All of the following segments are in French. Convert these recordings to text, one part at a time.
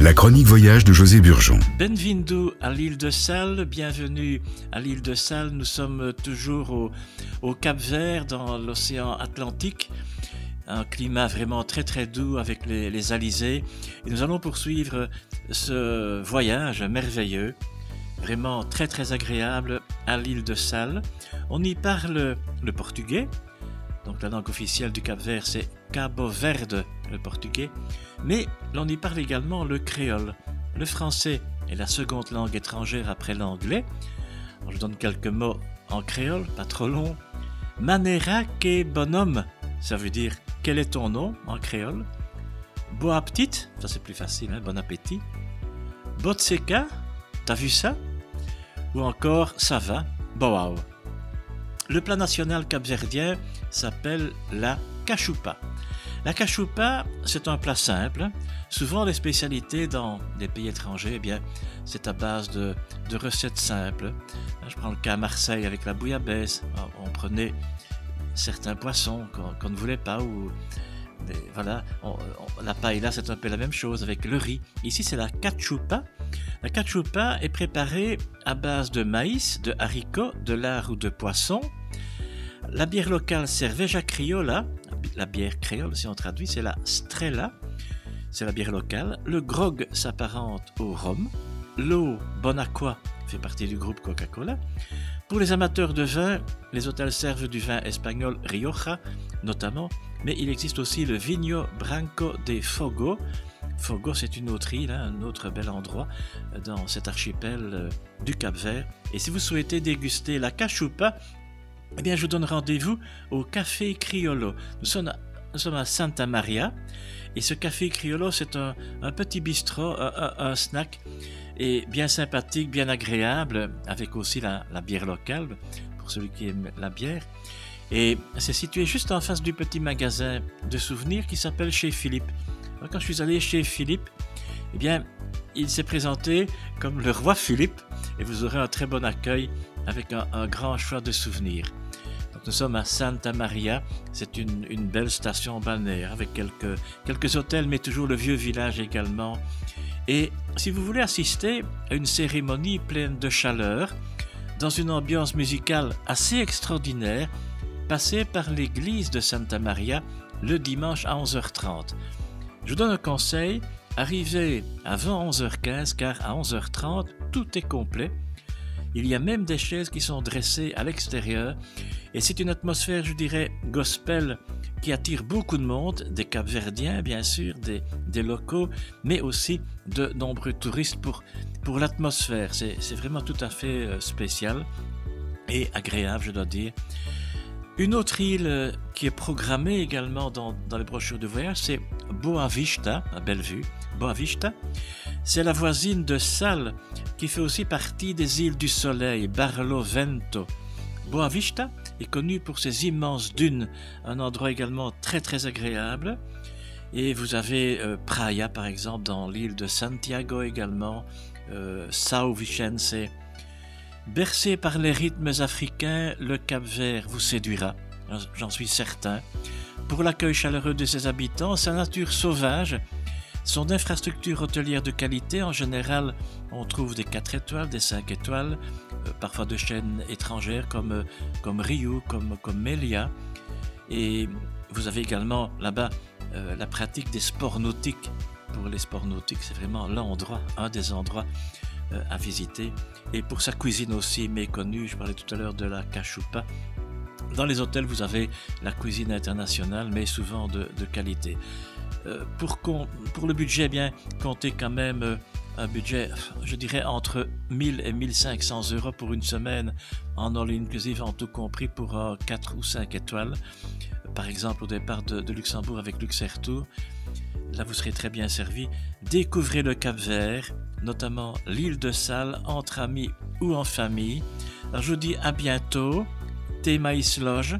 La chronique voyage de José Burgeon. Benvindo à l'île de Salles, bienvenue à l'île de Salles. Nous sommes toujours au, Cap Vert, dans l'océan Atlantique. Un climat vraiment très très doux avec les, les alizés. Et nous allons poursuivre ce voyage merveilleux, vraiment très très agréable à l'île de Salles. On y parle le portugais, donc la langue officielle du Cap Vert c'est Cabo Verde, le portugais, mais l'on y parle également le créole. Le français est la seconde langue étrangère après l'anglais. Je donne quelques mots en créole, pas trop long. Manera que bonhomme, ça veut dire quel est ton nom? en créole. Boa petite, ça c'est plus facile, hein, bon appétit. Botseka, t'as vu ça? Ou encore ça va, boao. Le plat national capverdien s'appelle la cachupa. La cachupa, c'est un plat simple. Souvent, les spécialités dans des pays étrangers, eh bien, c'est à base de, recettes simples. Je prends le cas à Marseille avec la bouillabaisse. On prenait certains poissons qu'on ne voulait pas ou voilà, la paella, c'est un peu la même chose avec le riz. Ici, c'est la cachupa. La cachupa est préparée à base de maïs, de haricots, de lard ou de poisson. La bière locale Cerveja Criolla, la bière créole si on traduit, c'est la Strella, c'est la bière locale. Le grog s'apparente au rhum. L'eau Bonaqua fait partie du groupe Coca-Cola. Pour les amateurs de vin, les hôtels servent du vin espagnol Rioja notamment, mais il existe aussi le Vinho Branco de Fogo. Fogo, c'est une autre île, un autre bel endroit dans cet archipel euh, du Cap Vert. Et si vous souhaitez déguster la cachupa, eh bien, je vous donne rendez-vous au Café Criollo. Nous sommes, à, Santa Maria et ce Café Criollo, c'est un, petit bistrot, un, snack et bien sympathique, bien agréable, avec aussi la, bière locale pour celui qui aime la bière. Et c'est situé juste en face du petit magasin de souvenirs qui s'appelle Chez Philippe. Quand je suis allé chez Philippe, eh bien, il s'est présenté comme le roi Philippe et vous aurez un très bon accueil avec un, grand choix de souvenirs. nous sommes à Santa Maria, c'est une, belle station balnéaire avec quelques, quelques hôtels, mais toujours le vieux village également. Et si vous voulez assister à une cérémonie pleine de chaleur, dans une ambiance musicale assez extraordinaire, passez par l'église de Santa Maria le dimanche à 11h30. Je vous donne un conseil, arrivez avant 11h15 car à 11h30 tout est complet il y a même des chaises qui sont dressées à l'extérieur et c'est une atmosphère, je dirais, gospel qui attire beaucoup de monde, des Capverdiens bien sûr, des, locaux, mais aussi de nombreux touristes pour, pour l'atmosphère. C'est vraiment tout à fait euh, spécial et agréable, je dois dire. Une autre île euh, qui est programmée également dans, les brochures de voyage, c'est Boa Vista, à Bellevue. Boa Vista, c'est la voisine de Salles qui fait aussi partie des îles du Soleil, Barlovento. Boavista est connu pour ses immenses dunes, un endroit également très très agréable. Et vous avez euh, Praia par exemple dans l'île de Santiago également, euh, Sao Vicence. Bercé par les rythmes africains, le Cap Vert vous séduira, j'en suis certain. Pour l'accueil chaleureux de ses habitants, sa nature sauvage son infrastructure hôtelière de qualité, en général, on trouve des 4 étoiles, des 5 étoiles, euh, parfois de chaînes étrangères comme, euh, comme Rio, comme, comme Melia. Et vous avez également là-bas euh, la pratique des sports nautiques. Pour les sports nautiques, c'est vraiment l'endroit, un des endroits à visiter. Et pour sa cuisine aussi méconnue, je parlais tout à l'heure de la cachupa. Dans les hôtels, vous avez la cuisine internationale, mais souvent de, qualité. Euh, pour, pour le budget, eh bien, comptez quand même euh, un budget, je dirais, entre 1000 et 1500 euros pour une semaine en all inclusive, en tout compris pour 4 ou 5 étoiles. Par exemple, au départ de, Luxembourg avec Luxair là vous serez très bien servi. Découvrez le Cap Vert, notamment l'île de Salles, entre amis ou en famille. Alors je vous dis à bientôt. Thé Maïs Loge.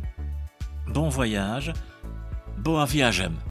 Bon voyage. Bon voyage.